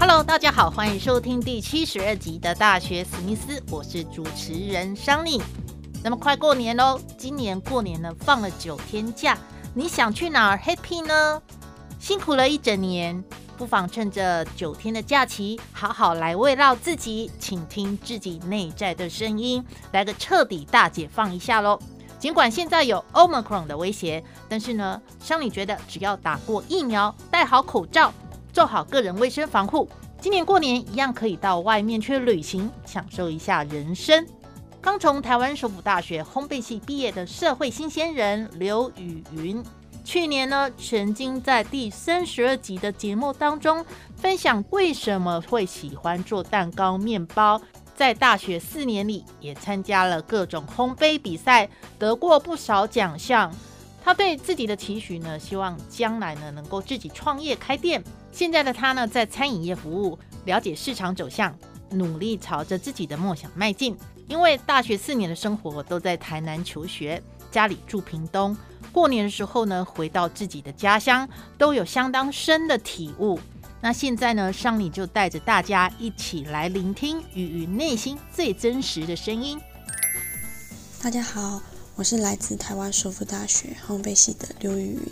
Hello，大家好，欢迎收听第七十二集的大学史密斯，我是主持人桑尼。那么快过年喽，今年过年呢放了九天假，你想去哪儿 happy 呢？辛苦了一整年，不妨趁着九天的假期，好好来慰劳自己，倾听自己内在的声音，来个彻底大解放一下喽。尽管现在有 Omicron 的威胁，但是呢，桑尼觉得只要打过疫苗，戴好口罩，做好个人卫生防护。今年过年一样可以到外面去旅行，享受一下人生。刚从台湾首府大学烘焙系毕业的社会新鲜人刘雨云，去年呢曾经在第三十二集的节目当中分享为什么会喜欢做蛋糕、面包，在大学四年里也参加了各种烘焙比赛，得过不少奖项。他对自己的期许呢，希望将来呢能够自己创业开店。现在的他呢，在餐饮业服务，了解市场走向，努力朝着自己的梦想迈进。因为大学四年的生活都在台南求学，家里住屏东，过年的时候呢，回到自己的家乡，都有相当深的体悟。那现在呢，上里就带着大家一起来聆听与内心最真实的声音。大家好。我是来自台湾首府大学烘焙系的刘雨云。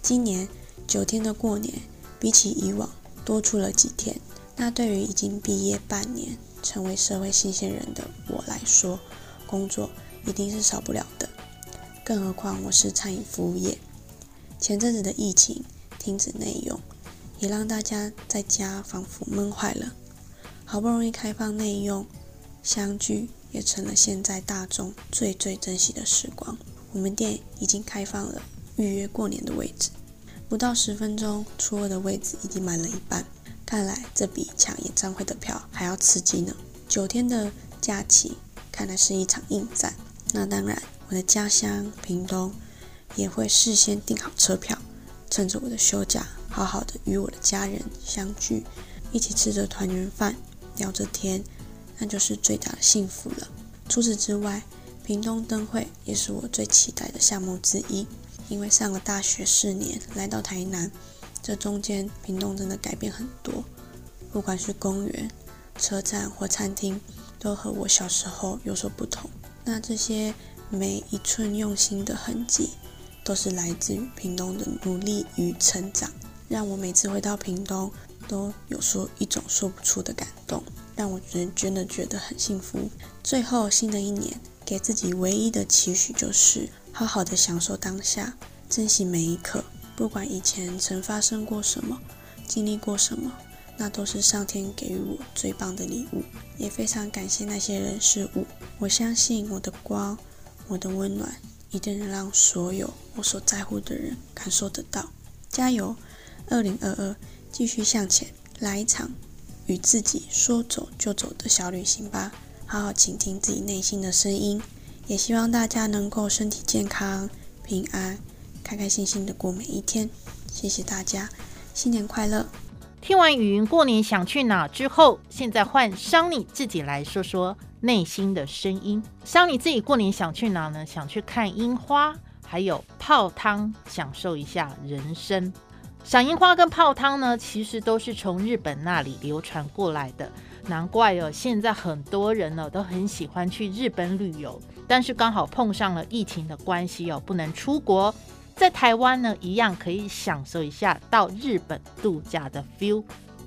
今年九天的过年，比起以往多出了几天。那对于已经毕业半年、成为社会新鲜人的我来说，工作一定是少不了的。更何况我是餐饮服务业。前阵子的疫情停止内用，也让大家在家仿佛闷坏了。好不容易开放内用，相聚。也成了现在大众最最珍惜的时光。我们店已经开放了预约过年的位置，不到十分钟，初二的位置已经满了一半。看来这比抢演唱会的票还要刺激呢。九天的假期，看来是一场硬战。那当然，我的家乡屏东也会事先订好车票，趁着我的休假，好好的与我的家人相聚，一起吃着团圆饭，聊着天。那就是最大的幸福了。除此之外，屏东灯会也是我最期待的项目之一。因为上了大学四年，来到台南，这中间屏东真的改变很多。不管是公园、车站或餐厅，都和我小时候有所不同。那这些每一寸用心的痕迹，都是来自于屏东的努力与成长，让我每次回到屏东，都有说一种说不出的感动。让我觉真的觉得很幸福。最后，新的一年给自己唯一的期许就是好好的享受当下，珍惜每一刻。不管以前曾发生过什么，经历过什么，那都是上天给予我最棒的礼物。也非常感谢那些人事物。我相信我的光，我的温暖，一定能让所有我所在乎的人感受得到。加油！二零二二，继续向前，来一场。与自己说走就走的小旅行吧，好好倾听自己内心的声音，也希望大家能够身体健康、平安、开开心心的过每一天。谢谢大家，新年快乐！听完语云过年想去哪之后，现在换桑尼自己来说说内心的声音。桑尼自己过年想去哪呢？想去看樱花，还有泡汤，享受一下人生。赏樱花跟泡汤呢，其实都是从日本那里流传过来的。难怪哦，现在很多人呢都很喜欢去日本旅游，但是刚好碰上了疫情的关系哦，不能出国。在台湾呢，一样可以享受一下到日本度假的 feel。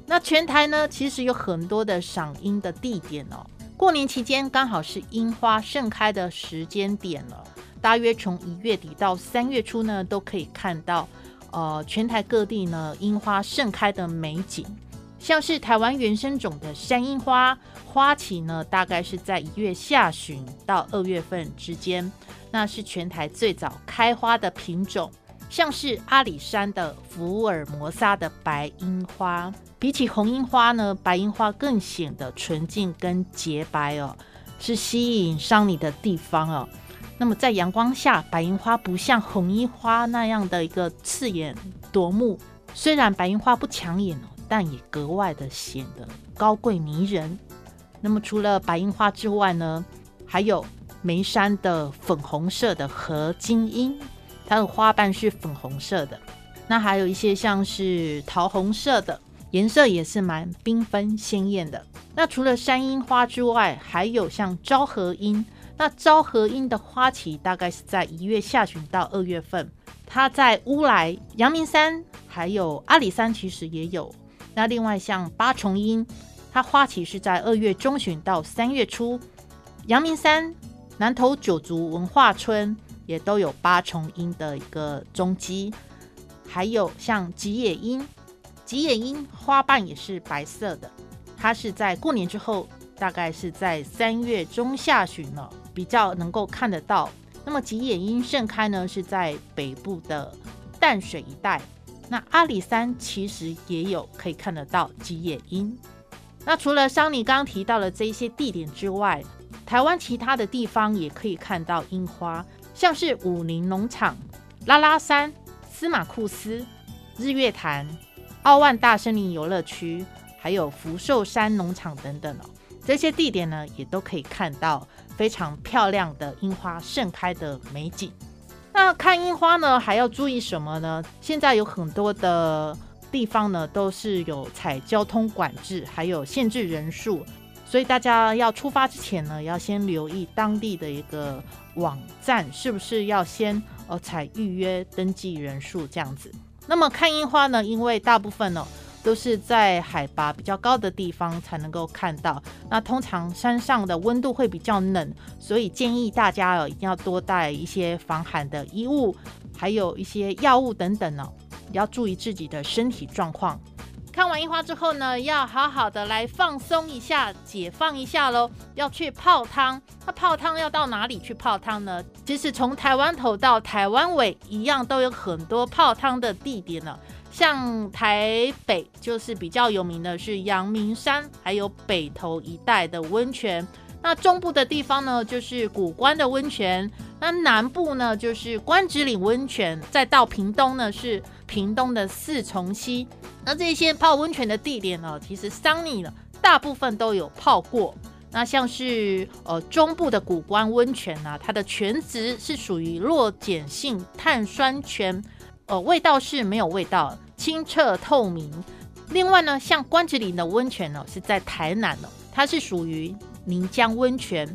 那全台呢，其实有很多的赏樱的地点哦。过年期间刚好是樱花盛开的时间点了，大约从一月底到三月初呢，都可以看到。呃，全台各地呢樱花盛开的美景，像是台湾原生种的山樱花，花期呢大概是在一月下旬到二月份之间，那是全台最早开花的品种。像是阿里山的福尔摩沙的白樱花，比起红樱花呢，白樱花更显得纯净跟洁白哦，是吸引上你的地方哦。那么在阳光下，白樱花不像红樱花那样的一个刺眼夺目，虽然白樱花不抢眼哦，但也格外的显得高贵迷人。那么除了白樱花之外呢，还有眉山的粉红色的合金樱。它的花瓣是粉红色的，那还有一些像是桃红色的，颜色也是蛮缤纷鲜艳的。那除了山樱花之外，还有像昭和樱。那昭和樱的花期大概是在一月下旬到二月份，它在乌来、阳明山还有阿里山其实也有。那另外像八重樱，它花期是在二月中旬到三月初，阳明山、南投九族文化村。也都有八重樱的一个踪迹，还有像吉野樱，吉野樱花瓣也是白色的，它是在过年之后，大概是在三月中下旬了，比较能够看得到。那么吉野樱盛开呢，是在北部的淡水一带，那阿里山其实也有可以看得到吉野樱。那除了桑尼刚提到的这一些地点之外，台湾其他的地方也可以看到樱花。像是武林农场、拉拉山、司马库斯、日月潭、奥万大森林游乐区，还有福寿山农场等等哦，这些地点呢，也都可以看到非常漂亮的樱花盛开的美景。那看樱花呢，还要注意什么呢？现在有很多的地方呢，都是有采交通管制，还有限制人数。所以大家要出发之前呢，要先留意当地的一个网站，是不是要先呃采预约登记人数这样子。那么看樱花呢，因为大部分呢都是在海拔比较高的地方才能够看到，那通常山上的温度会比较冷，所以建议大家哦一定要多带一些防寒的衣物，还有一些药物等等哦，要注意自己的身体状况。看完樱花之后呢，要好好的来放松一下，解放一下喽。要去泡汤，那泡汤要到哪里去泡汤呢？其实从台湾头到台湾尾一样，都有很多泡汤的地点呢。像台北就是比较有名的是阳明山，还有北投一带的温泉。那中部的地方呢，就是古关的温泉。那南部呢，就是关子岭温泉。再到屏东呢，是屏东的四重溪。那这些泡温泉的地点呢，其实桑尼呢大部分都有泡过。那像是呃中部的古关温泉呢，它的泉质是属于弱碱性碳酸泉，呃味道是没有味道，清澈透明。另外呢，像关子岭的温泉呢，是在台南哦，它是属于泥浆温泉，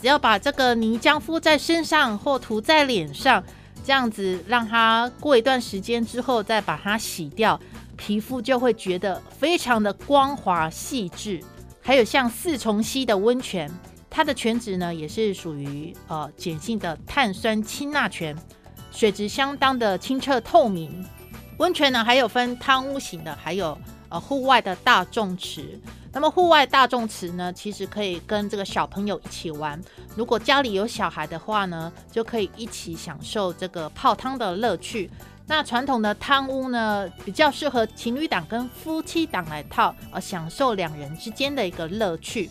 只要把这个泥浆敷在身上或涂在脸上，这样子让它过一段时间之后再把它洗掉。皮肤就会觉得非常的光滑细致，还有像四重溪的温泉，它的泉质呢也是属于呃碱性的碳酸氢钠泉，水质相当的清澈透明。温泉呢还有分汤屋型的，还有呃户外的大众池。那么户外大众池呢，其实可以跟这个小朋友一起玩。如果家里有小孩的话呢，就可以一起享受这个泡汤的乐趣。那传统的汤屋呢，比较适合情侣档跟夫妻档来套，呃，享受两人之间的一个乐趣。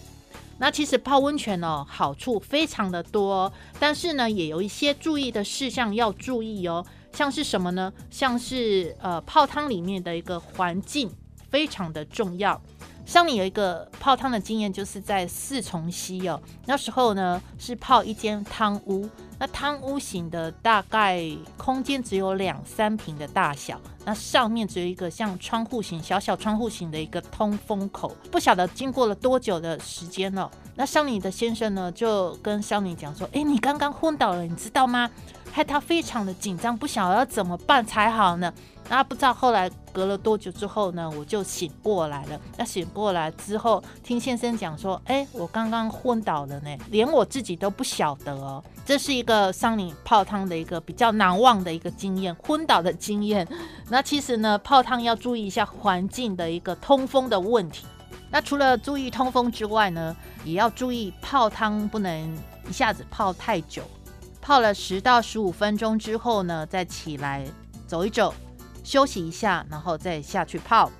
那其实泡温泉哦，好处非常的多，但是呢，也有一些注意的事项要注意哦。像是什么呢？像是呃，泡汤里面的一个环境非常的重要。像你有一个泡汤的经验，就是在四重溪哦，那时候呢是泡一间汤屋。那汤屋型的大概空间只有两三平的大小，那上面只有一个像窗户型小小窗户型的一个通风口。不晓得经过了多久的时间了，那少女的先生呢就跟少女讲说：“哎，你刚刚昏倒了，你知道吗？害他非常的紧张，不晓得要怎么办才好呢。那不知道后来隔了多久之后呢，我就醒过来了。那醒过来之后，听先生讲说，哎，我刚刚昏倒了呢，连我自己都不晓得哦。这是一个桑你泡汤的一个比较难忘的一个经验，昏倒的经验。那其实呢，泡汤要注意一下环境的一个通风的问题。那除了注意通风之外呢，也要注意泡汤不能一下子泡太久，泡了十到十五分钟之后呢，再起来走一走。休息一下，然后再下去泡。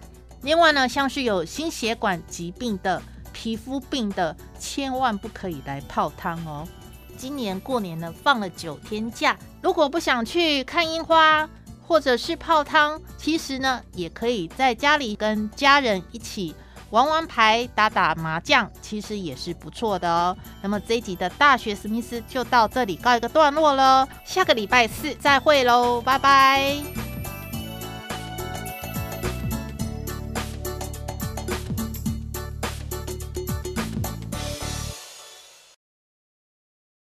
另外呢，像是有心血管疾病的、皮肤病的，千万不可以来泡汤哦。今年过年呢，放了九天假，如果不想去看樱花或者是泡汤，其实呢，也可以在家里跟家人一起玩玩牌、打打麻将，其实也是不错的哦。那么这一集的大学史密斯就到这里告一个段落了，下个礼拜四再会喽，拜拜。